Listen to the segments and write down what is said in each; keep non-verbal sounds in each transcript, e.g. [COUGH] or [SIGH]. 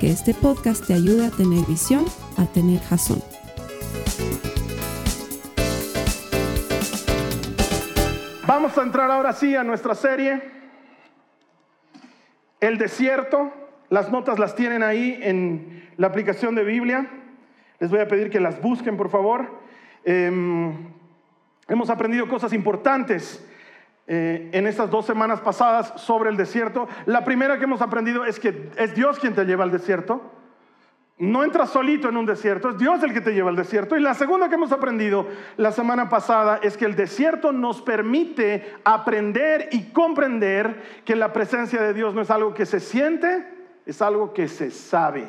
que este podcast te ayude a tener visión, a tener jazón. Vamos a entrar ahora sí a nuestra serie, El desierto. Las notas las tienen ahí en la aplicación de Biblia. Les voy a pedir que las busquen, por favor. Em, hemos aprendido cosas importantes eh, en estas dos semanas pasadas sobre el desierto. La primera que hemos aprendido es que es Dios quien te lleva al desierto. No entras solito en un desierto, es Dios el que te lleva al desierto. Y la segunda que hemos aprendido la semana pasada es que el desierto nos permite aprender y comprender que la presencia de Dios no es algo que se siente, es algo que se sabe.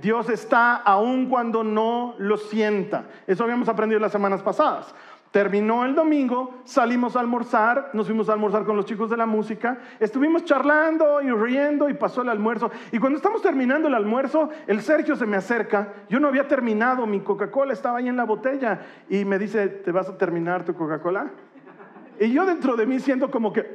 Dios está aun cuando no lo sienta. Eso habíamos aprendido las semanas pasadas. Terminó el domingo, salimos a almorzar, nos fuimos a almorzar con los chicos de la música, estuvimos charlando y riendo y pasó el almuerzo. Y cuando estamos terminando el almuerzo, el Sergio se me acerca, yo no había terminado, mi Coca-Cola estaba ahí en la botella y me dice, ¿te vas a terminar tu Coca-Cola? Y yo dentro de mí siento como que,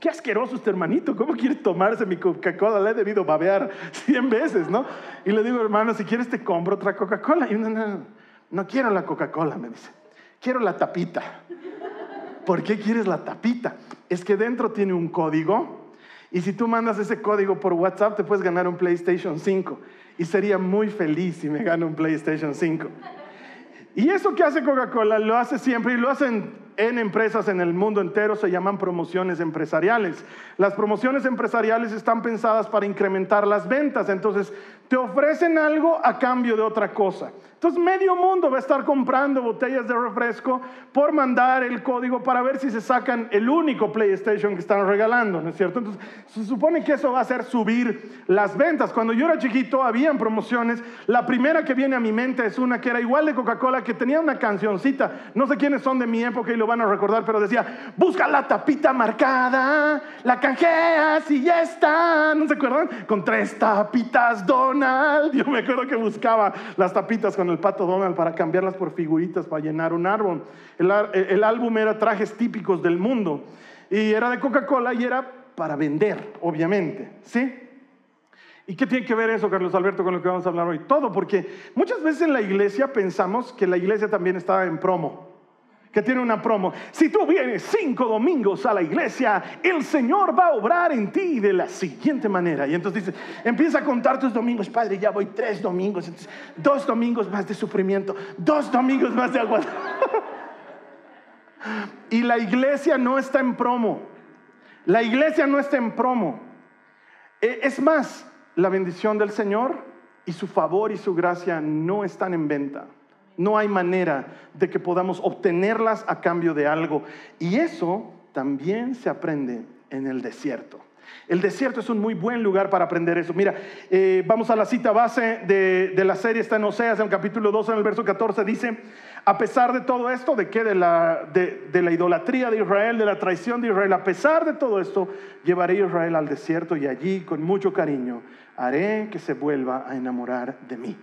qué asqueroso este hermanito, ¿cómo quiere tomarse mi Coca-Cola? Le he debido babear cien veces, ¿no? Y le digo, hermano, si quieres te compro otra Coca-Cola. Y no, no, no quiero la Coca-Cola, me dice quiero la tapita. ¿Por qué quieres la tapita? Es que dentro tiene un código y si tú mandas ese código por WhatsApp te puedes ganar un PlayStation 5 y sería muy feliz si me gano un PlayStation 5. Y eso que hace Coca-Cola lo hace siempre y lo hacen en empresas en el mundo entero, se llaman promociones empresariales. Las promociones empresariales están pensadas para incrementar las ventas, entonces te ofrecen algo a cambio de otra cosa. Entonces medio mundo va a estar comprando botellas de refresco por mandar el código para ver si se sacan el único PlayStation que están regalando, ¿no es cierto? Entonces se supone que eso va a hacer subir las ventas. Cuando yo era chiquito habían promociones. La primera que viene a mi mente es una que era igual de Coca-Cola, que tenía una cancioncita. No sé quiénes son de mi época y lo van a recordar, pero decía, busca la tapita marcada, la canjeas y ya está. ¿No se acuerdan? Con tres tapitas Donald. [LAUGHS] Yo me acuerdo que buscaba las tapitas con el pato Donald para cambiarlas por figuritas para llenar un árbol. El, álbum era trajes típicos del mundo y era de Coca-Cola y era para vender, obviamente, ¿sí? ¿Y qué tiene que ver eso, Carlos Alberto, con lo que vamos a hablar hoy? Todo, porque muchas veces en la iglesia pensamos que la iglesia también está en promo que tiene una promo. Si tú vienes cinco domingos a la iglesia, el Señor va a obrar en ti de la siguiente manera. Y entonces dice, empieza a contar tus domingos, Padre, ya voy tres domingos, dos domingos más de sufrimiento, dos domingos más de agua. [LAUGHS] y la iglesia no está en promo. La iglesia no está en promo. E, es más, la bendición del Señor y su favor y su gracia no están en venta. No hay manera de que podamos obtenerlas a cambio de algo. Y eso también se aprende en el desierto. El desierto es un muy buen lugar para aprender eso. Mira, eh, vamos a la cita base de, la serie, está en Oseas, en el capítulo 2, en el verso 14, dice, a pesar de todo esto, ¿de qué? De la, de la idolatría de Israel, de la traición de Israel, a pesar de todo esto, llevaré a Israel al desierto y allí, con mucho cariño, haré que se vuelva a enamorar de mí.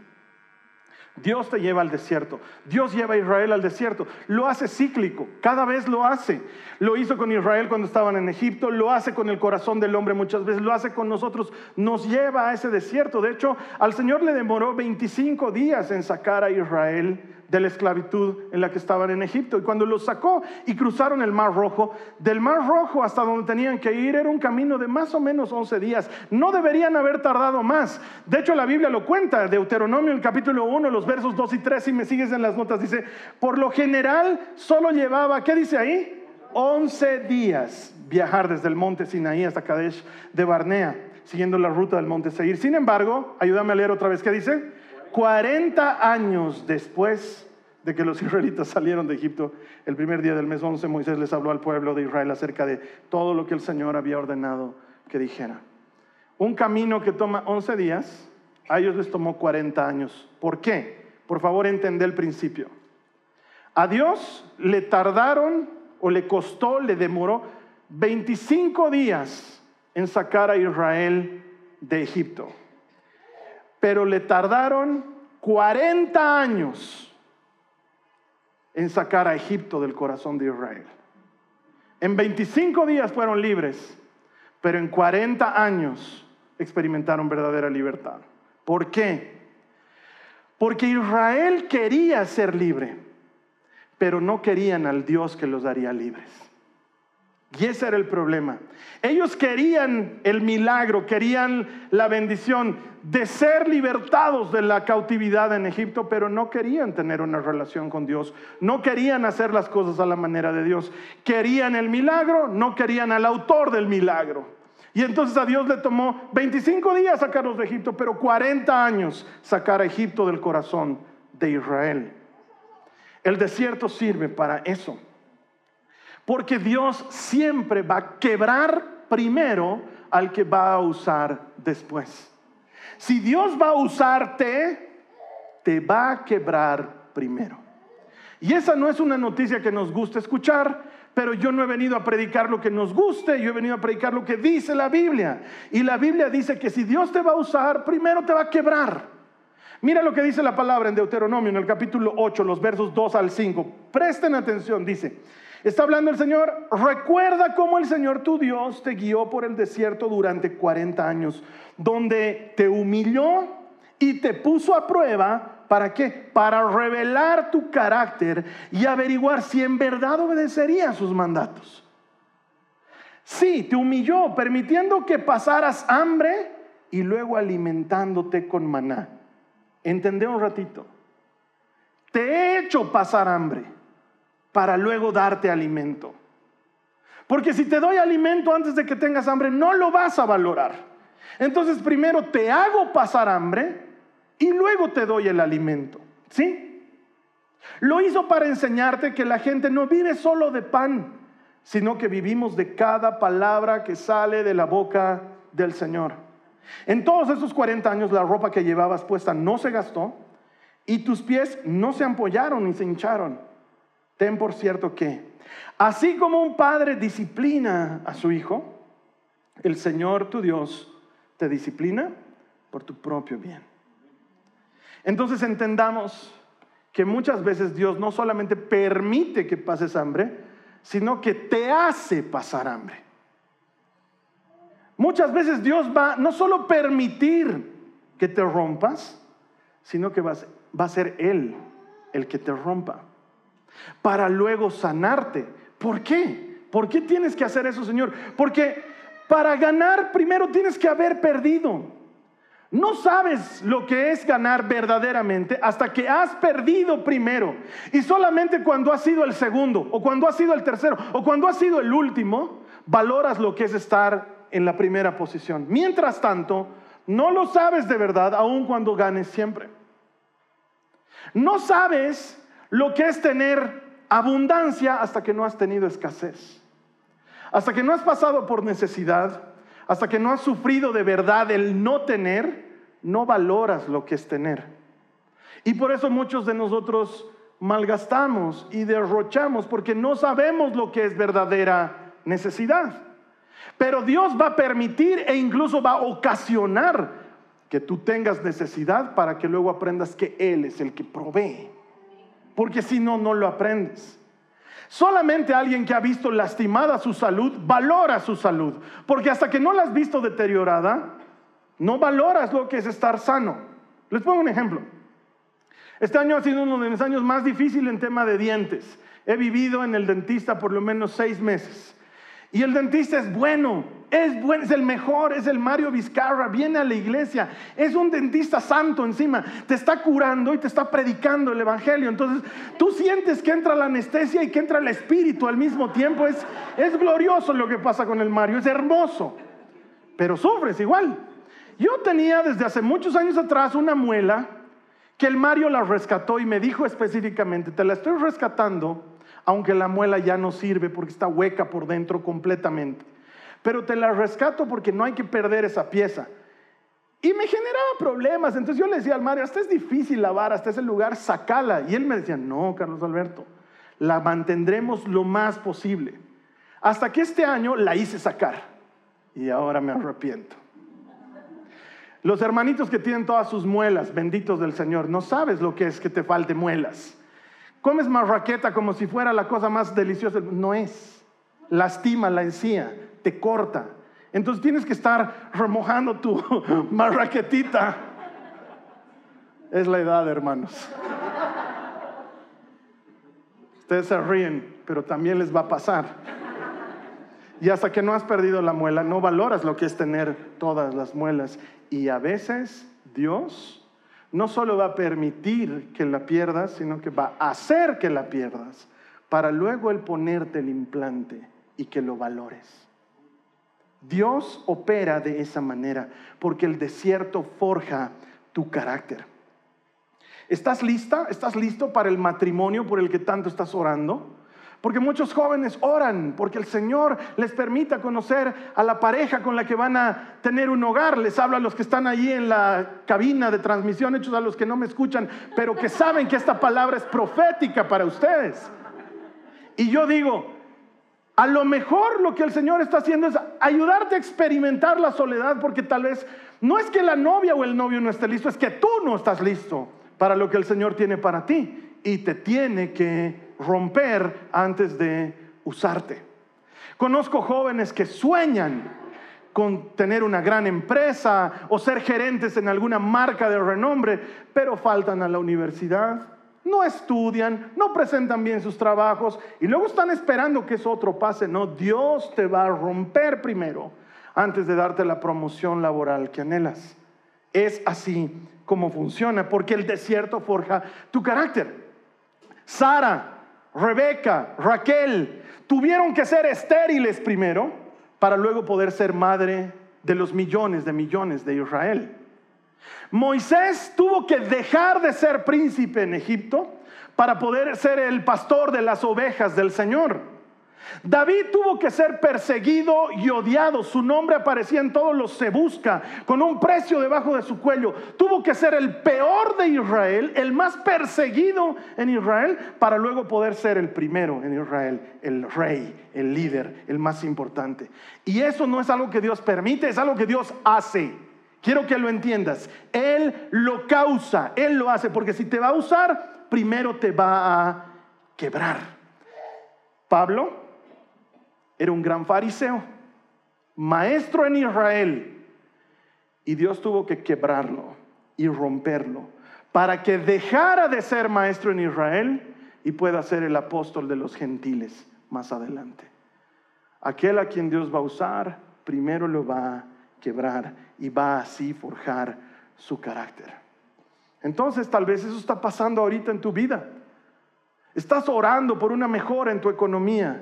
Dios te lleva al desierto. Dios lleva a Israel al desierto. Lo hace cíclico. Cada vez lo hace. Lo hizo con Israel cuando estaban en Egipto. Lo hace con el corazón del hombre muchas veces. Lo hace con nosotros. Nos lleva a ese desierto. De hecho, al Señor le demoró 25 días en sacar a Israel de la esclavitud en la que estaban en Egipto. Y cuando los sacó y cruzaron el Mar Rojo, del Mar Rojo hasta donde tenían que ir era un camino de más o menos 11 días. No deberían haber tardado más. De hecho, la Biblia lo cuenta. Deuteronomio, el capítulo 1, los versos 2 y 3, si me sigues en las notas, dice, por lo general solo llevaba, ¿qué dice ahí? 11 días viajar desde el monte Sinaí hasta Kadesh de Barnea, siguiendo la ruta del monte Seir. Sin embargo, ayúdame a leer otra vez, ¿qué dice? 40 años después de que los [LAUGHS] israelitas salieron de Egipto, el primer día del mes 11, Moisés les habló al pueblo de Israel acerca de todo lo que el Señor había ordenado que dijera. Un camino que toma 11 días, a ellos les tomó 40 años. ¿Por qué? Por favor, entendé el principio. A Dios le tardaron o le costó, le demoró 25 días en sacar a Israel de Egipto. Pero le tardaron 40 años en sacar a Egipto del corazón de Israel. En 25 días fueron libres, pero en 40 años experimentaron verdadera libertad. ¿Por qué? Porque Israel quería ser libre, pero no querían al Dios que los daría libres. Y ese era el problema. Ellos querían el milagro, querían la bendición de ser libertados de la cautividad en Egipto, pero no querían tener una relación con Dios, no querían hacer las cosas a la manera de Dios. Querían el milagro, no querían al autor del milagro. Y entonces a Dios le tomó 25 días sacarlos de Egipto, pero 40 años sacar a Egipto del corazón de Israel. El desierto sirve para eso. Porque Dios siempre va a quebrar primero al que va a usar después. Si Dios va a usarte, te va a quebrar primero. Y esa no es una noticia que nos gusta escuchar, pero yo no he venido a predicar lo que nos guste, yo he venido a predicar lo que dice la Biblia. Y la Biblia dice que si Dios te va a usar, primero te va a quebrar. Mira lo que dice la palabra en Deuteronomio, en el capítulo 8, los versos 2 al 5. Presten atención, dice, está hablando el Señor, recuerda cómo el Señor tu Dios te guió por el desierto durante 40 años, donde te humilló y te puso a prueba ¿Para qué? Para revelar tu carácter y averiguar si en verdad obedecería sus mandatos. Sí, te humilló, permitiendo que pasaras hambre y luego alimentándote con maná. Entendé un ratito. Te he hecho pasar hambre para luego darte alimento. Porque si te doy alimento antes de que tengas hambre, no lo vas a valorar. Entonces primero te hago pasar hambre y luego te doy el alimento. ¿Sí? Lo hizo para enseñarte que la gente no vive solo de pan, sino que vivimos de cada palabra que sale de la boca del Señor. En todos esos 40 años la ropa que llevabas puesta no se gastó y tus pies no se ampollaron ni se hincharon. Ten por cierto que, así como un padre disciplina a su hijo, el Señor tu Dios te disciplina por tu propio bien. Entonces entendamos que muchas veces Dios no solamente permite que pases hambre, sino que te hace pasar hambre. Muchas veces Dios va no solo permitir que te rompas, sino que va a ser Él el que te rompa, para luego sanarte. ¿Por qué? ¿Por qué tienes que hacer eso, Señor? Porque para ganar primero tienes que haber perdido. No sabes lo que es ganar verdaderamente hasta que has perdido primero. Y solamente cuando has sido el segundo, o cuando has sido el tercero, o cuando has sido el último, valoras lo que es estar en la primera posición. Mientras tanto, no lo sabes de verdad aun cuando ganes siempre. No sabes lo que es tener abundancia hasta que no has tenido escasez. Hasta que no has pasado por necesidad, hasta que no has sufrido de verdad el no tener, no valoras lo que es tener. Y por eso muchos de nosotros malgastamos y derrochamos porque no sabemos lo que es verdadera necesidad. Pero Dios va a permitir e incluso va a ocasionar que tú tengas necesidad para que luego aprendas que Él es el que provee. Porque si no, no lo aprendes. Solamente alguien que ha visto lastimada su salud valora su salud. Porque hasta que no la has visto deteriorada, no valoras lo que es estar sano. Les pongo un ejemplo. Este año ha sido uno de mis años más difíciles en tema de dientes. He vivido en el dentista por lo menos seis meses. Y el dentista es bueno, es bueno, es el mejor, es el Mario Vizcarra, viene a la iglesia, es un dentista santo encima, te está curando y te está predicando el Evangelio. Entonces tú sientes que entra la anestesia y que entra el espíritu al mismo tiempo. Es, es glorioso lo que pasa con el Mario, es hermoso, pero sufres igual. Yo tenía desde hace muchos años atrás una muela que el Mario la rescató y me dijo específicamente, te la estoy rescatando, aunque la muela ya no sirve porque está hueca por dentro completamente. pero te la rescato porque no hay que perder esa pieza. Y me generaba problemas. Entonces yo le decía al Mario, hasta es difícil lavar, hasta ese lugar, sacala. Y él me decía, no, Carlos Alberto, la mantendremos lo más posible. Hasta que este año la hice sacar. Y ahora me arrepiento. Los hermanitos que tienen todas sus muelas, benditos del Señor, no sabes lo que es que te falte muelas. Comes marraqueta como si fuera la cosa más deliciosa. No es. Lastima la encía, te corta. Entonces tienes que estar remojando tu [LAUGHS] marraquetita. Es la edad, hermanos. Ustedes se ríen, pero también les va a pasar. Y hasta que no has perdido la muela, no valoras lo que es tener todas las muelas. Y a veces Dios no solo va a permitir que la pierdas, sino que va a hacer que la pierdas, para luego el ponerte el implante y que lo valores. Dios opera de esa manera porque el desierto forja tu carácter. ¿Estás lista? ¿Estás listo para el matrimonio por el que tanto estás orando? Porque muchos jóvenes oran porque el Señor les permita conocer a la pareja con la que van a tener un hogar. Les hablo a los que están allí en la cabina de transmisión, hechos a los que no me escuchan, pero que saben que esta palabra es profética para ustedes. Y yo digo, a lo mejor lo que el Señor está haciendo es ayudarte a experimentar la soledad porque tal vez no es que la novia o el novio no esté listo, es que tú no estás listo para lo que el Señor tiene para ti y te tiene que romper antes de usarte. Conozco jóvenes que sueñan con tener una gran empresa o ser gerentes en alguna marca de renombre, pero faltan a la universidad no estudian, no presentan bien sus trabajos y luego están esperando que eso otro pase. No, Dios te va a romper primero antes de darte la promoción laboral que anhelas. Es así como funciona, porque el desierto forja tu carácter. Sara, Rebeca, Raquel tuvieron que ser estériles primero para luego poder ser madre de los millones de millones de Israel. Moisés tuvo que dejar de ser príncipe en Egipto para poder ser el pastor de las ovejas del Señor. David tuvo que ser perseguido y odiado. Su nombre aparecía en todos los se busca, con un precio debajo de su cuello. Tuvo que ser el peor de Israel, el más perseguido en Israel, para luego poder ser el primero en Israel, el rey, el líder, el más importante. Y eso no es algo que Dios permite, es algo que Dios hace. Quiero que lo entiendas. Él lo causa, Él lo hace, porque si te va a usar, primero te va a quebrar. Pablo era un gran fariseo, maestro en Israel, y Dios tuvo que quebrarlo y romperlo para que dejara de ser maestro en Israel y pueda ser el apóstol de los gentiles más adelante. Aquel a quien Dios va a usar, primero lo va a quebrar y va así forjar su carácter. Entonces tal vez eso está pasando ahorita en tu vida. Estás orando por una mejora en tu economía,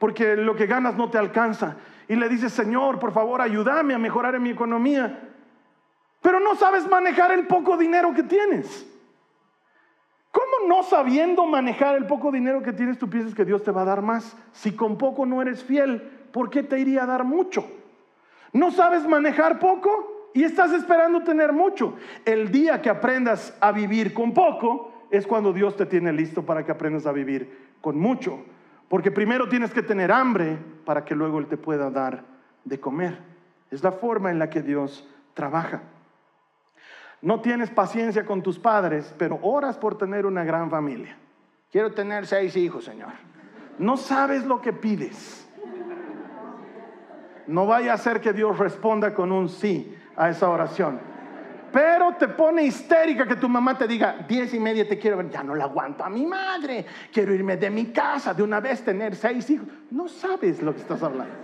porque lo que ganas no te alcanza. Y le dices, Señor, por favor, ayúdame a mejorar en mi economía. Pero no sabes manejar el poco dinero que tienes. ¿Cómo no sabiendo manejar el poco dinero que tienes, tú piensas que Dios te va a dar más? Si con poco no eres fiel, ¿por qué te iría a dar mucho? No sabes manejar poco y estás esperando tener mucho. El día que aprendas a vivir con poco es cuando Dios te tiene listo para que aprendas a vivir con mucho. Porque primero tienes que tener hambre para que luego Él te pueda dar de comer. Es la forma en la que Dios trabaja. No tienes paciencia con tus padres, pero oras por tener una gran familia. Quiero tener seis hijos, Señor. No sabes lo que pides. No vaya a ser que Dios responda con un sí a esa oración. Pero te pone histérica que tu mamá te diga, diez y media te quiero ver, ya no la aguanto a mi madre, quiero irme de mi casa, de una vez tener seis hijos. No sabes lo que estás hablando.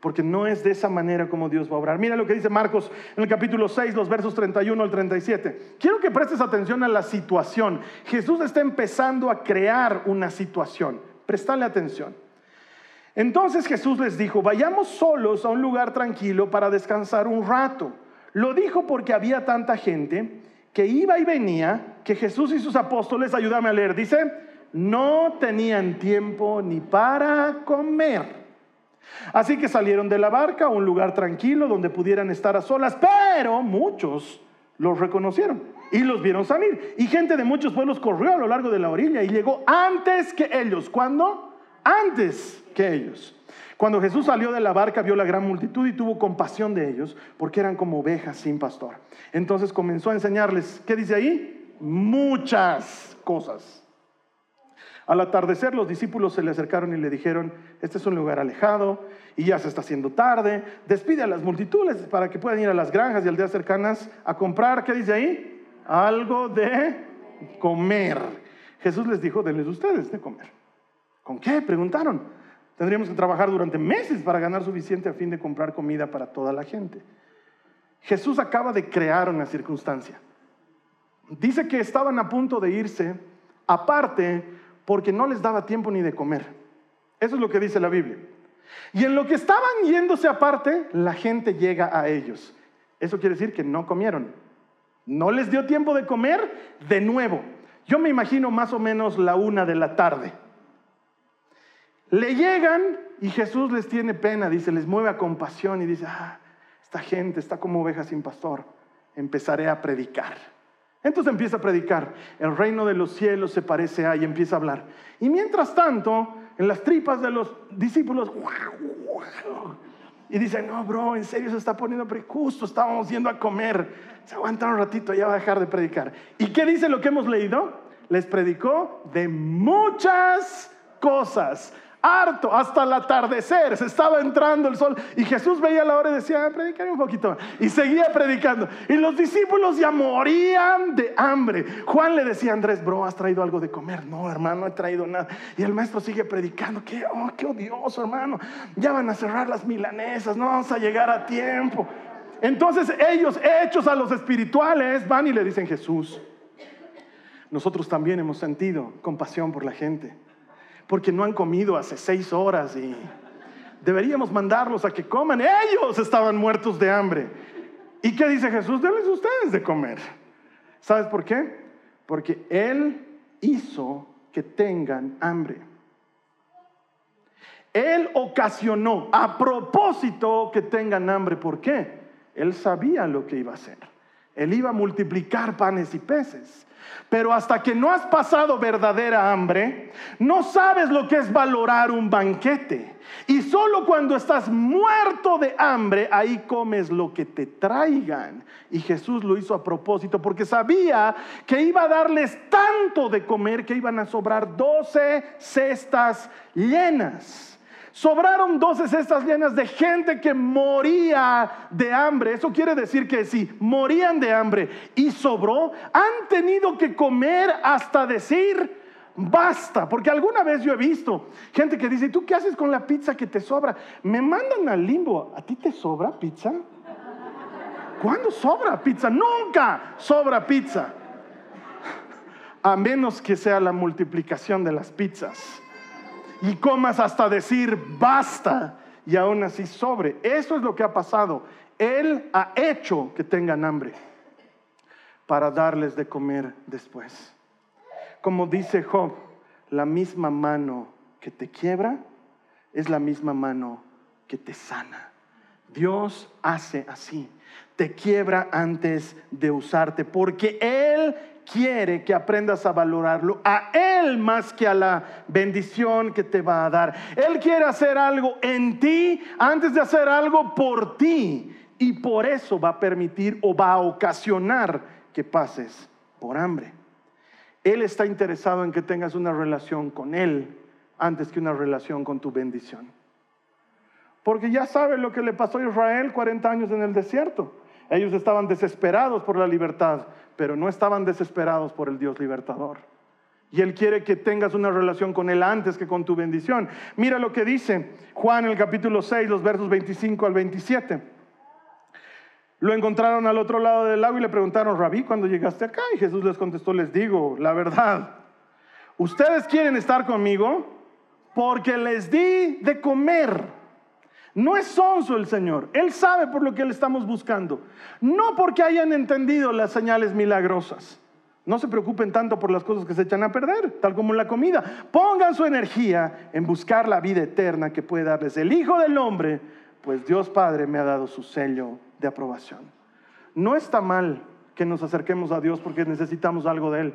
Porque no es de esa manera como Dios va a obrar. Mira lo que dice Marcos en el capítulo 6, los versos 31 al 37. Quiero que prestes atención a la situación. Jesús está empezando a crear una situación. Prestale atención. Entonces Jesús les dijo, vayamos solos a un lugar tranquilo para descansar un rato. Lo dijo porque había tanta gente que iba y venía que Jesús y sus apóstoles, ayúdame a leer, dice, no tenían tiempo ni para comer. Así que salieron de la barca a un lugar tranquilo donde pudieran estar a solas, pero muchos los reconocieron y los vieron salir. Y gente de muchos pueblos corrió a lo largo de la orilla y llegó antes que ellos. ¿Cuándo? Antes que ellos. Cuando Jesús salió de la barca, vio la gran multitud y tuvo compasión de ellos, porque eran como ovejas sin pastor. Entonces comenzó a enseñarles, ¿qué dice ahí? Muchas cosas. Al atardecer los discípulos se le acercaron y le dijeron, este es un lugar alejado y ya se está haciendo tarde, despide a las multitudes para que puedan ir a las granjas y aldeas cercanas a comprar, ¿qué dice ahí? Algo de comer. Jesús les dijo, denles ustedes de comer. ¿Con qué? Preguntaron. Tendríamos que trabajar durante meses para ganar suficiente a fin de comprar comida para toda la gente. Jesús acaba de crear una circunstancia. Dice que estaban a punto de irse aparte porque no les daba tiempo ni de comer. Eso es lo que dice la Biblia. Y en lo que estaban yéndose aparte, la gente llega a ellos. Eso quiere decir que no comieron. No les dio tiempo de comer de nuevo. Yo me imagino más o menos la una de la tarde. Le llegan y Jesús les tiene pena, dice, les mueve a compasión y dice, ah, esta gente está como oveja sin pastor, empezaré a predicar. Entonces empieza a predicar, el reino de los cielos se parece a y empieza a hablar. Y mientras tanto, en las tripas de los discípulos, y dice, no, bro, en serio se está poniendo, justo estábamos yendo a comer, se aguanta un ratito, ya va a dejar de predicar. ¿Y qué dice lo que hemos leído? Les predicó de muchas cosas harto, hasta el atardecer, se estaba entrando el sol y Jesús veía la hora y decía, ah, predicaré un poquito y seguía predicando. Y los discípulos ya morían de hambre. Juan le decía a Andrés, bro, ¿has traído algo de comer? No, hermano, no he traído nada. Y el maestro sigue predicando, qué, oh, qué odioso, hermano. Ya van a cerrar las milanesas, no vamos a llegar a tiempo. Entonces ellos, hechos a los espirituales, van y le dicen, Jesús, nosotros también hemos sentido compasión por la gente porque no han comido hace seis horas y deberíamos mandarlos a que coman. Ellos estaban muertos de hambre. ¿Y qué dice Jesús? Denles ustedes de comer. ¿Sabes por qué? Porque Él hizo que tengan hambre. Él ocasionó a propósito que tengan hambre. ¿Por qué? Él sabía lo que iba a hacer. Él iba a multiplicar panes y peces. Pero hasta que no has pasado verdadera hambre, no sabes lo que es valorar un banquete. Y solo cuando estás muerto de hambre, ahí comes lo que te traigan. Y Jesús lo hizo a propósito porque sabía que iba a darles tanto de comer que iban a sobrar doce cestas llenas. Sobraron doce cestas llenas de gente que moría de hambre. Eso quiere decir que si morían de hambre y sobró, han tenido que comer hasta decir, basta. Porque alguna vez yo he visto gente que dice, ¿tú qué haces con la pizza que te sobra? Me mandan al limbo. ¿A ti te sobra pizza? ¿Cuándo sobra pizza? Nunca sobra pizza. A menos que sea la multiplicación de las pizzas y comas hasta decir basta y aún así sobre. Eso es lo que ha pasado. Él ha hecho que tengan hambre para darles de comer después. Como dice Job, la misma mano que te quiebra es la misma mano que te sana. Dios hace así, te quiebra antes de usarte, porque Él quiere que aprendas a valorarlo a Él más que a la bendición que te va a dar. Él quiere hacer algo en ti antes de hacer algo por ti. Y por eso va a permitir o va a ocasionar que pases por hambre. Él está interesado en que tengas una relación con Él antes que una relación con tu bendición. Porque ya sabes lo que le pasó a Israel 40 años en el desierto. Ellos estaban desesperados por la libertad, pero no estaban desesperados por el Dios libertador. Y Él quiere que tengas una relación con Él antes que con tu bendición. Mira lo que dice Juan en el capítulo 6, los versos 25 al 27. Lo encontraron al otro lado del lago y le preguntaron, Rabí, ¿cuándo llegaste acá? Y Jesús les contestó, les digo, la verdad, ustedes quieren estar conmigo porque les di de comer. No es sonso el Señor. Él sabe por lo que le estamos buscando. No porque hayan entendido las señales milagrosas. No se preocupen tanto por las cosas que se echan a perder, tal como la comida. Pongan su energía en buscar la vida eterna que puede darles el Hijo del Hombre, pues Dios Padre me ha dado su sello de aprobación. No está mal que nos acerquemos a Dios porque necesitamos algo de Él.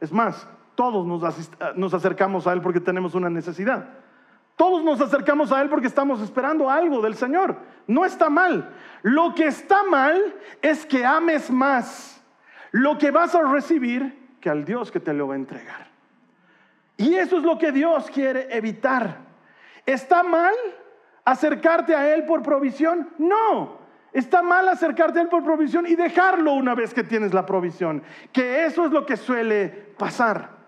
Es más, todos nos, acercamos a Él porque tenemos una necesidad. Todos nos acercamos a Él porque estamos esperando algo del Señor. No está mal. Lo que está mal es que ames más lo que vas a recibir que al Dios que te lo va a entregar. Y eso es lo que Dios quiere evitar. ¿Está mal acercarte a Él por provisión? No. Está mal acercarte a Él por provisión y dejarlo una vez que tienes la provisión. Que eso es lo que suele pasar.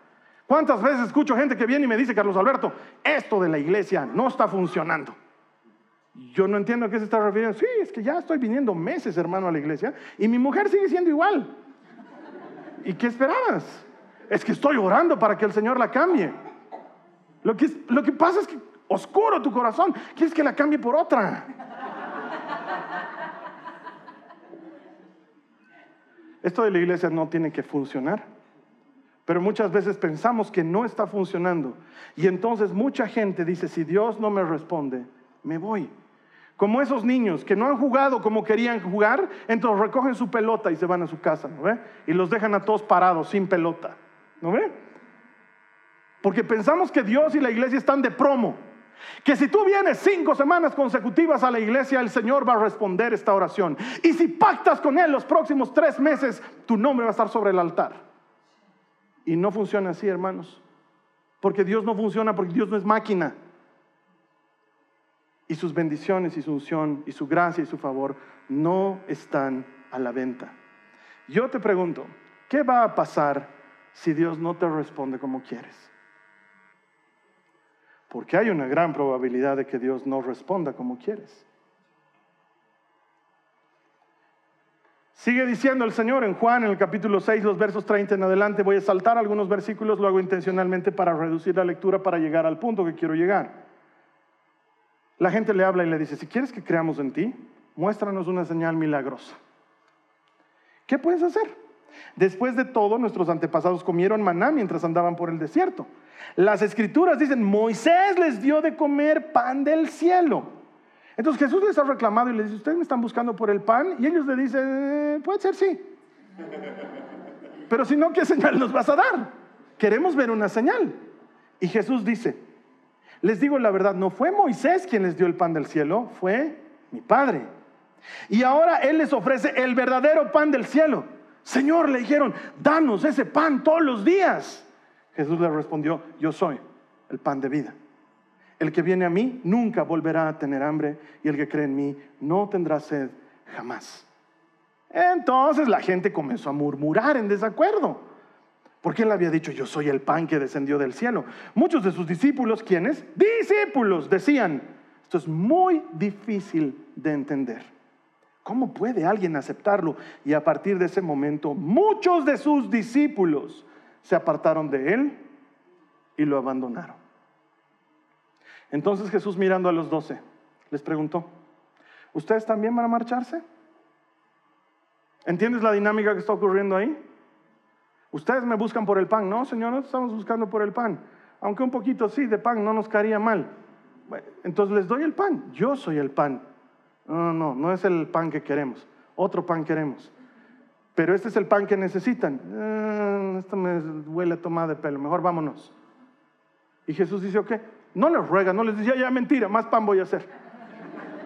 ¿Cuántas veces escucho gente que viene y me dice, Carlos Alberto, esto de la iglesia no está funcionando? Yo no entiendo a qué se está refiriendo. Sí, es que ya estoy viniendo meses, hermano, a la iglesia y mi mujer sigue siendo igual. ¿Y qué esperabas? Es que estoy orando para que el Señor la cambie. Lo que, pasa es que oscuro tu corazón, quieres que la cambie por otra. Esto de la iglesia no tiene que funcionar, pero muchas veces pensamos que no está funcionando. Y entonces mucha gente dice, si Dios no me responde, me voy. Como esos niños que no han jugado como querían jugar, entonces recogen su pelota y se van a su casa, ¿no ve? Y los dejan a todos parados, sin pelota, ¿no ve? Porque pensamos que Dios y la iglesia están de promo. Que si tú vienes cinco semanas consecutivas a la iglesia, el Señor va a responder esta oración. Y si pactas con Él los próximos tres meses, tu nombre va a estar sobre el altar. Y no funciona así, hermanos. Porque Dios no funciona, porque Dios no es máquina y sus bendiciones y su unción y su gracia y su favor no están a la venta. Yo te pregunto, ¿qué va a pasar si Dios no te responde como quieres? Porque hay una gran probabilidad de que Dios no responda como quieres. Sigue diciendo el Señor en Juan, en el capítulo 6, los versos 30 en adelante. Voy a saltar algunos versículos, lo hago intencionalmente para reducir la lectura para llegar al punto que quiero llegar. La gente le habla y le dice, si quieres que creamos en ti, muéstranos una señal milagrosa. ¿Qué puedes hacer? Después de todo, nuestros antepasados comieron maná mientras andaban por el desierto. Las escrituras dicen, Moisés les dio de comer pan del cielo. Entonces Jesús les ha reclamado y les dice, ustedes me están buscando por el pan. Y ellos le dicen, eh, puede ser sí. [LAUGHS] Pero si no, ¿qué señal nos vas a dar? Queremos ver una señal. Y Jesús dice, les digo la verdad, no fue Moisés quien les dio el pan del cielo, fue mi Padre. Y ahora Él les ofrece el verdadero pan del cielo. Señor, le dijeron, danos ese pan todos los días. Jesús le respondió, yo soy el pan de vida. El que viene a mí nunca volverá a tener hambre y el que cree en mí no tendrá sed jamás. Entonces la gente comenzó a murmurar en desacuerdo. Porque él había dicho, yo soy el pan que descendió del cielo. Muchos de sus discípulos, ¿quiénes? Discípulos, decían, esto es muy difícil de entender. ¿Cómo puede alguien aceptarlo? Y a partir de ese momento, muchos de sus discípulos se apartaron de él y lo abandonaron. Entonces Jesús mirando a los doce, les preguntó, ¿ustedes también van a marcharse? ¿Entiendes la dinámica que está ocurriendo ahí? Ustedes me buscan por el pan. No, Señor, no estamos buscando por el pan. Aunque un poquito sí de pan no nos caería mal. entonces les doy el pan. Yo soy el pan. No, no, no es el pan que queremos. Otro pan queremos. Pero este es el pan que necesitan. Ah, esto me huele a tomar de pelo. Mejor vámonos. Y Jesús dice, ok, no les ruega, no les dice, ya, mentira, más pan voy a hacer.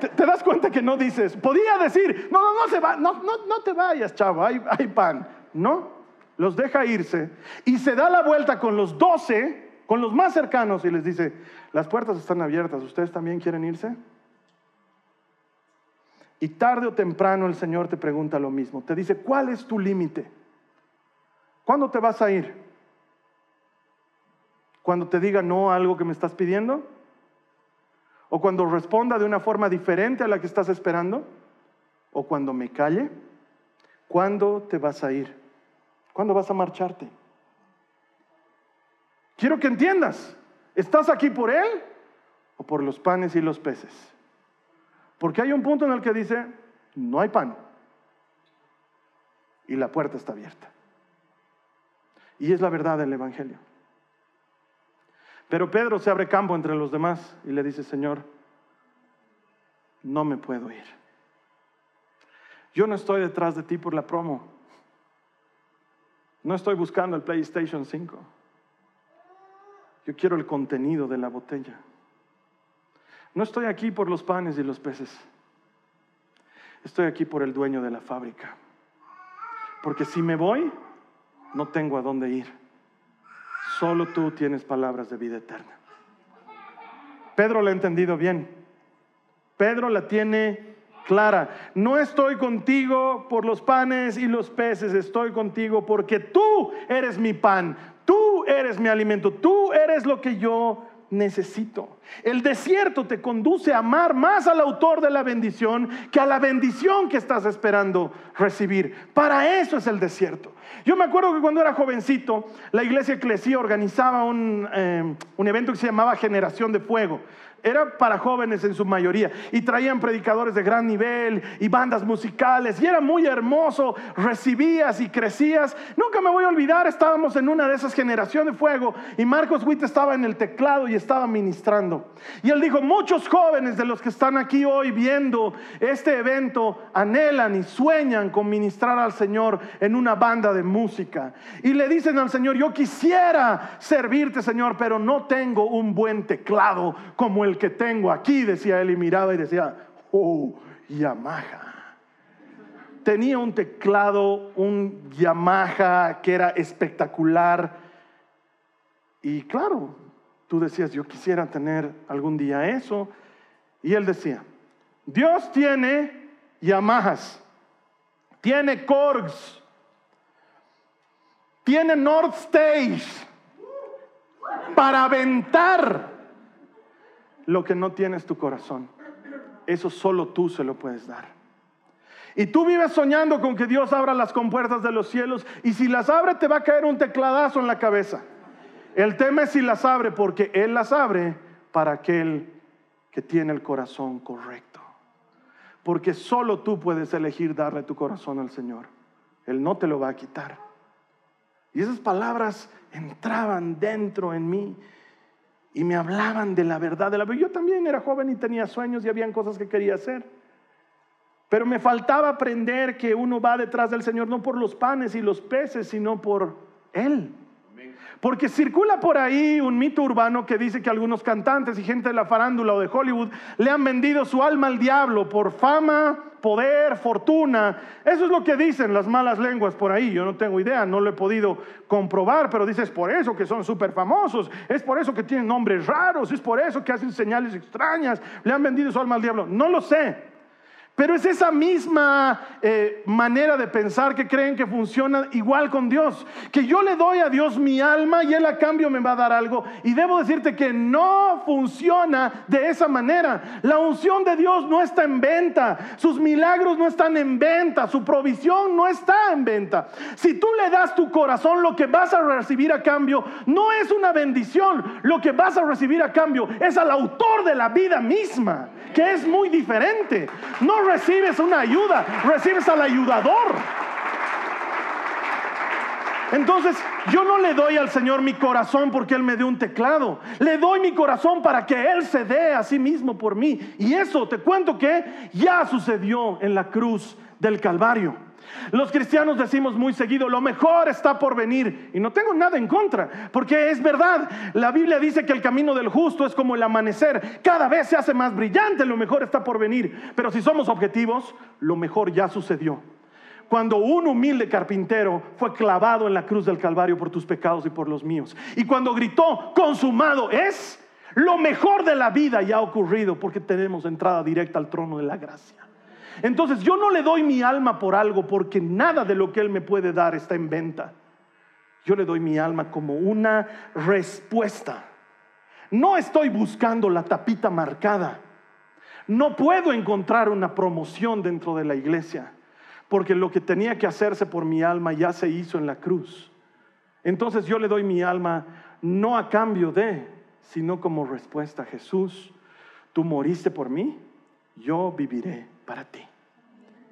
¿Te, das cuenta que no dices? Podía decir, no, no, no se va, no, no, no te vayas, chavo, hay, hay pan. No, los deja irse y se da la vuelta con los doce, con los más cercanos y les dice, las puertas están abiertas, ¿ustedes también quieren irse? Y tarde o temprano el Señor te pregunta lo mismo, te dice, ¿cuál es tu límite? ¿Cuándo te vas a ir? ¿Cuando te diga no a algo que me estás pidiendo? ¿O cuando responda de una forma diferente a la que estás esperando? ¿O cuando me calle? ¿Cuándo te vas a ir? ¿Cuándo vas a marcharte? Quiero que entiendas, ¿estás aquí por Él o por los panes y los peces? Porque hay un punto en el que dice, no hay pan y la puerta está abierta. Y es la verdad del Evangelio. Pero Pedro se abre campo entre los demás y le dice, Señor, no me puedo ir. Yo no estoy detrás de ti por la promo. No estoy buscando el PlayStation 5. Yo quiero el contenido de la botella. No estoy aquí por los panes y los peces. Estoy aquí por el dueño de la fábrica. Porque si me voy, no tengo a dónde ir. Solo tú tienes palabras de vida eterna. Pedro lo ha entendido bien. Pedro la tiene clara. No estoy contigo por los panes y los peces, estoy contigo porque tú eres mi pan, tú eres mi alimento, tú eres lo que yo necesito. El desierto te conduce a amar más al autor de la bendición que a la bendición que estás esperando recibir. Para eso es el desierto. Yo me acuerdo que cuando era jovencito, la iglesia eclesía organizaba un, eh, un evento que se llamaba Generación de Fuego. Era para jóvenes en su mayoría y traían predicadores de gran nivel y bandas musicales y era muy hermoso, recibías y crecías. Nunca me voy a olvidar, estábamos en una de esas generaciones de fuego y Marcos Witt estaba en el teclado y estaba ministrando. Y él dijo, muchos jóvenes de los que están aquí hoy viendo este evento anhelan y sueñan con ministrar al Señor en una banda de música. Y le dicen al Señor, yo quisiera servirte Señor, pero no tengo un buen teclado como el que tengo aquí, decía él y miraba y decía, oh, Yamaha. Tenía un teclado, un Yamaha que era espectacular. Y claro, tú decías, yo quisiera tener algún día eso. Y él decía, Dios tiene Yamahas, tiene Korgs, tiene North Stage para aventar lo que no tienes tu corazón. Eso solo tú se lo puedes dar. Y tú vives soñando con que Dios abra las compuertas de los cielos y si las abre te va a caer un tecladazo en la cabeza. El tema es si las abre porque Él las abre para aquel que tiene el corazón correcto. Porque solo tú puedes elegir darle tu corazón al Señor. Él no te lo va a quitar. Y esas palabras entraban dentro en mí y me hablaban de la verdad de la. Yo también era joven y tenía sueños y habían cosas que quería hacer. Pero me faltaba aprender que uno va detrás del Señor no por los panes y los peces, sino por Él. Porque circula por ahí un mito urbano que dice que algunos cantantes y gente de la farándula o de Hollywood le han vendido su alma al diablo por fama, poder, fortuna. Eso es lo que dicen las malas lenguas por ahí. Yo no tengo idea, no lo he podido comprobar, pero dices por eso que son súper famosos, es por eso que tienen nombres raros, es por eso que hacen señales extrañas, le han vendido su alma al diablo. No lo sé. Pero es esa misma eh, manera de pensar que creen que funciona igual con Dios. Que yo le doy a Dios mi alma y Él a cambio me va a dar algo. Y debo decirte que no funciona de esa manera. La unción de Dios no está en venta. Sus milagros no están en venta. Su provisión no está en venta. Si tú le das tu corazón, lo que vas a recibir a cambio no es una bendición. Lo que vas a recibir a cambio es al autor de la vida misma, que es muy diferente. No recibes una ayuda, recibes al ayudador. Entonces, yo no le doy al Señor mi corazón porque Él me dio un teclado. Le doy mi corazón para que Él se dé a sí mismo por mí. Y eso, te cuento que ya sucedió en la cruz del Calvario. Los cristianos decimos muy seguido, lo mejor está por venir. Y no tengo nada en contra, porque es verdad. La Biblia dice que el camino del justo es como el amanecer. Cada vez se hace más brillante, lo mejor está por venir. Pero si somos objetivos, lo mejor ya sucedió. Cuando un humilde carpintero fue clavado en la cruz del Calvario por tus pecados y por los míos. Y cuando gritó, consumado es, lo mejor de la vida ya ha ocurrido porque tenemos entrada directa al trono de la gracia. Entonces yo no le doy mi alma por algo porque nada de lo que Él me puede dar está en venta. Yo le doy mi alma como una respuesta. No estoy buscando la tapita marcada. No puedo encontrar una promoción dentro de la iglesia porque lo que tenía que hacerse por mi alma ya se hizo en la cruz. Entonces yo le doy mi alma no a cambio de, sino como respuesta. Jesús, tú moriste por mí, yo viviré para ti.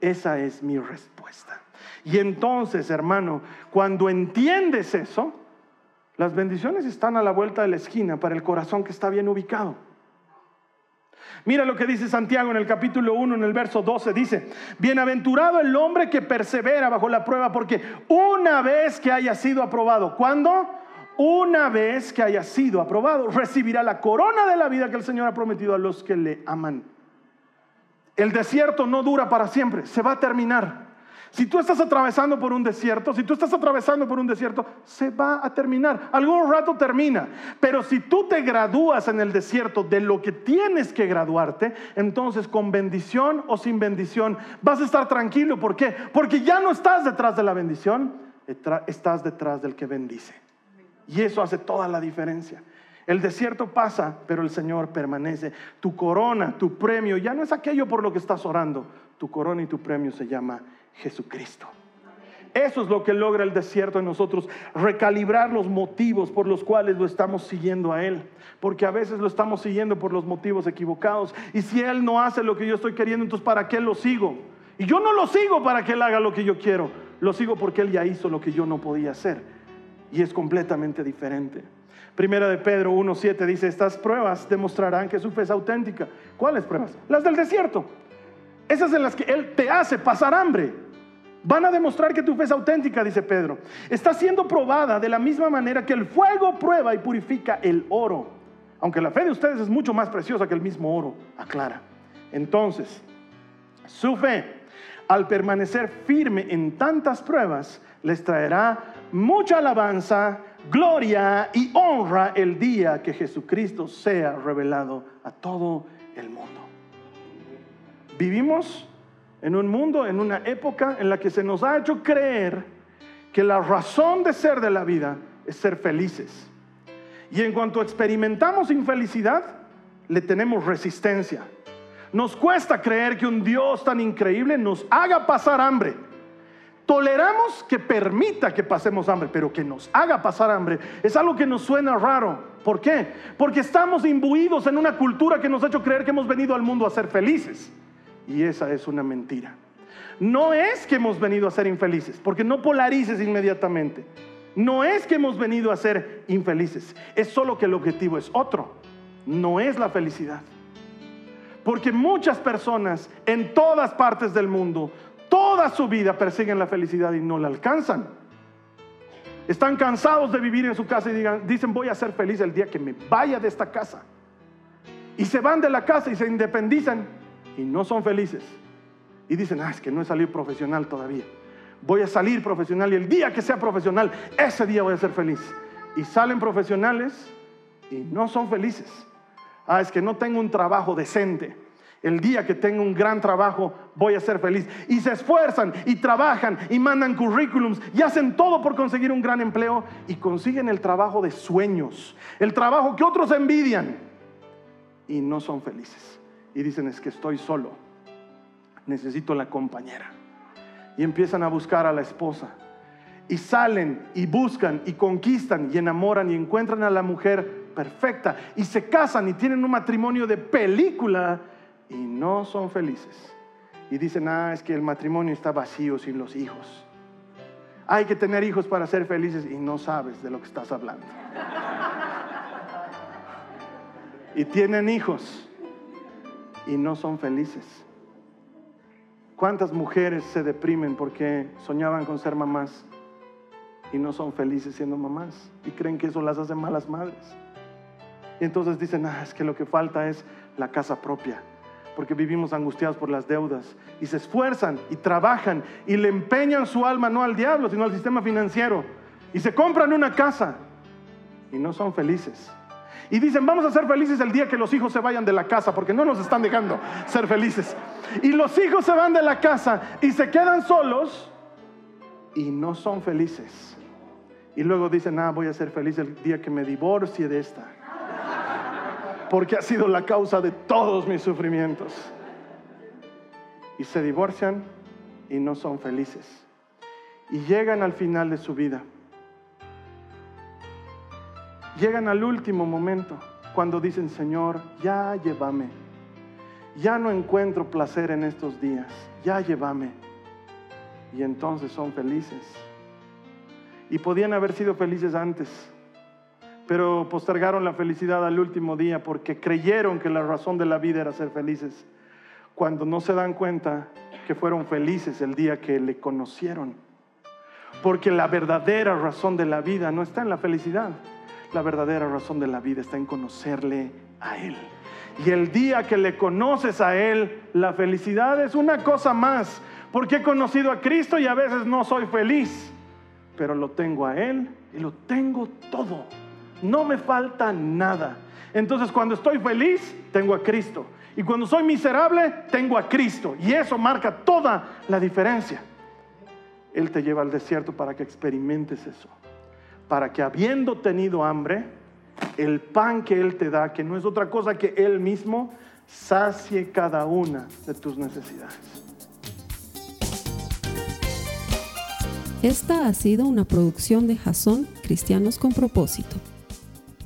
Esa es mi respuesta. Y entonces, hermano, cuando entiendes eso, las bendiciones están a la vuelta de la esquina para el corazón que está bien ubicado. Mira lo que dice Santiago en el capítulo 1, en el verso 12. Dice, bienaventurado el hombre que persevera bajo la prueba, porque una vez que haya sido aprobado, ¿cuándo? Una vez que haya sido aprobado, recibirá la corona de la vida que el Señor ha prometido a los que le aman. El desierto no dura para siempre, se va a terminar. Si tú estás atravesando por un desierto, si tú estás atravesando por un desierto, se va a terminar. Algún rato termina. Pero si tú te gradúas en el desierto de lo que tienes que graduarte, entonces con bendición o sin bendición vas a estar tranquilo. ¿Por qué? Porque ya no estás detrás de la bendición, estás detrás del que bendice. Y eso hace toda la diferencia. El desierto pasa, pero el Señor permanece. Tu corona, tu premio, ya no es aquello por lo que estás orando. Tu corona y tu premio se llama Jesucristo. Eso es lo que logra el desierto en nosotros, recalibrar los motivos por los cuales lo estamos siguiendo a Él. Porque a veces lo estamos siguiendo por los motivos equivocados. Y si Él no hace lo que yo estoy queriendo, entonces ¿para qué lo sigo? Y yo no lo sigo para que Él haga lo que yo quiero. Lo sigo porque Él ya hizo lo que yo no podía hacer. Y es completamente diferente. Primera de Pedro 1.7 dice, estas pruebas demostrarán que su fe es auténtica. ¿Cuáles pruebas? Las del desierto. Esas en las que Él te hace pasar hambre. Van a demostrar que tu fe es auténtica, dice Pedro. Está siendo probada de la misma manera que el fuego prueba y purifica el oro. Aunque la fe de ustedes es mucho más preciosa que el mismo oro, aclara. Entonces, su fe, al permanecer firme en tantas pruebas, les traerá mucha alabanza, gloria y honra el día que Jesucristo sea revelado a todo el mundo. Vivimos en un mundo, en una época en la que se nos ha hecho creer que la razón de ser de la vida es ser felices. Y en cuanto experimentamos infelicidad, le tenemos resistencia. Nos cuesta creer que un Dios tan increíble nos haga pasar hambre. Toleramos que permita que pasemos hambre, pero que nos haga pasar hambre es algo que nos suena raro. ¿Por qué? Porque estamos imbuidos en una cultura que nos ha hecho creer que hemos venido al mundo a ser felices. Y esa es una mentira. No es que hemos venido a ser infelices, porque no polarices inmediatamente. No es que hemos venido a ser infelices, es solo que el objetivo es otro, no es la felicidad. Porque muchas personas en todas partes del mundo, toda su vida persiguen la felicidad y no la alcanzan. Están cansados de vivir en su casa y dicen voy a ser feliz el día que me vaya de esta casa. Y se van de la casa y se independizan y no son felices. Y dicen, ah, es que no he salido profesional todavía. Voy a salir profesional y el día que sea profesional, ese día voy a ser feliz. Y salen profesionales y no son felices. Ah, es que no tengo un trabajo decente. El día que tenga un gran trabajo voy a ser feliz. Y se esfuerzan y trabajan y mandan currículums y hacen todo por conseguir un gran empleo y consiguen el trabajo de sueños, el trabajo que otros envidian y no son felices y dicen es que estoy solo, necesito la compañera. Y empiezan a buscar a la esposa. Y salen y buscan y conquistan y enamoran y encuentran a la mujer perfecta y se casan y tienen un matrimonio de película y no son felices. Y dicen, ah, es que el matrimonio está vacío sin los hijos. Hay que tener hijos para ser felices y no sabes de lo que estás hablando. y tienen hijos y no son felices. ¿Cuántas mujeres se deprimen porque soñaban con ser mamás y no son felices siendo mamás y creen que eso las hace malas madres? Y entonces dicen, ah, es que lo que falta es la casa propia, porque vivimos angustiados por las deudas y se esfuerzan y trabajan y le empeñan su alma no al diablo, sino al sistema financiero y se compran una casa y no son felices. Y dicen, vamos a ser felices el día que los hijos se vayan de la casa, porque no nos están dejando ser felices. Y los hijos se van de la casa y se quedan solos y no son felices. Y luego dicen, ah, voy a ser feliz el día que me divorcie de esta. Porque ha sido la causa de todos mis sufrimientos. Y se divorcian y no son felices. Y llegan al final de su vida llegan al último momento, cuando dicen, Señor, ya llévame. ya no encuentro placer en estos días, ya llévame. Y entonces son felices. Y podían haber sido felices antes, pero postergaron la felicidad al último día porque creyeron que la razón de la vida era ser felices, cuando no se dan cuenta que fueron felices el día que le conocieron. Porque la verdadera razón de la vida no está en la felicidad, la verdadera razón de la vida está en conocerle a Él. Y el día que le conoces a Él, la felicidad es una cosa más. Porque he conocido a Cristo y a veces no soy feliz. Pero lo tengo a Él y lo tengo todo. No me falta nada. Entonces cuando estoy feliz, tengo a Cristo. Y cuando soy miserable, tengo a Cristo. Y eso marca toda la diferencia. Él te lleva al desierto para que experimentes eso. Para que habiendo tenido hambre, el pan que Él te da, que no es otra cosa que Él mismo, sacie cada una de tus necesidades. Esta ha sido una producción de Jason Cristianos con propósito.